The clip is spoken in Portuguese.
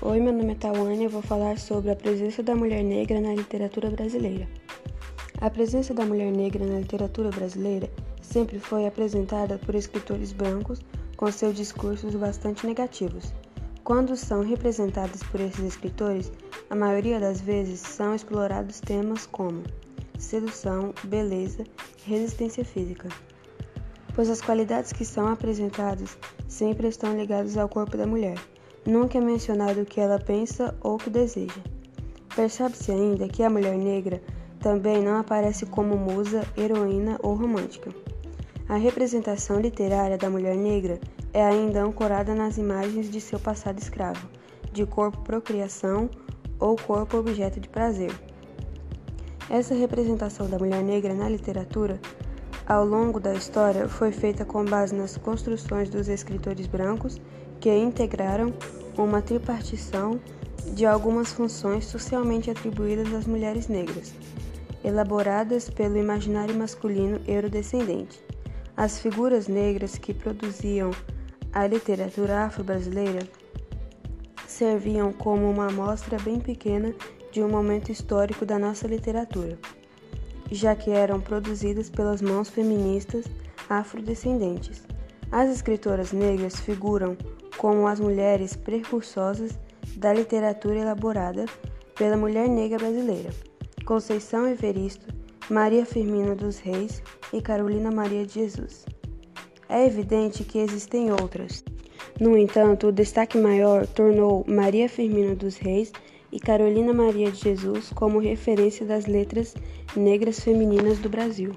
Oi, meu nome é Tawane e eu vou falar sobre a presença da mulher negra na literatura brasileira. A presença da mulher negra na literatura brasileira sempre foi apresentada por escritores brancos com seus discursos bastante negativos. Quando são representadas por esses escritores, a maioria das vezes são explorados temas como sedução, beleza resistência física. Pois as qualidades que são apresentadas sempre estão ligadas ao corpo da mulher Nunca é mencionado o que ela pensa ou o que deseja. Percebe-se ainda que a mulher negra também não aparece como musa, heroína ou romântica. A representação literária da mulher negra é ainda ancorada nas imagens de seu passado escravo, de corpo procriação ou corpo objeto de prazer. Essa representação da mulher negra na literatura, ao longo da história, foi feita com base nas construções dos escritores brancos que integraram uma tripartição de algumas funções socialmente atribuídas às mulheres negras, elaboradas pelo imaginário masculino eurodescendente. As figuras negras que produziam a literatura afro-brasileira serviam como uma amostra bem pequena de um momento histórico da nossa literatura, já que eram produzidas pelas mãos feministas afrodescendentes. As escritoras negras figuram como as mulheres precursoras da literatura elaborada pela mulher negra brasileira, Conceição Everisto, Maria Firmina dos Reis e Carolina Maria de Jesus. É evidente que existem outras. No entanto, o destaque maior tornou Maria Firmina dos Reis e Carolina Maria de Jesus como referência das letras negras femininas do Brasil.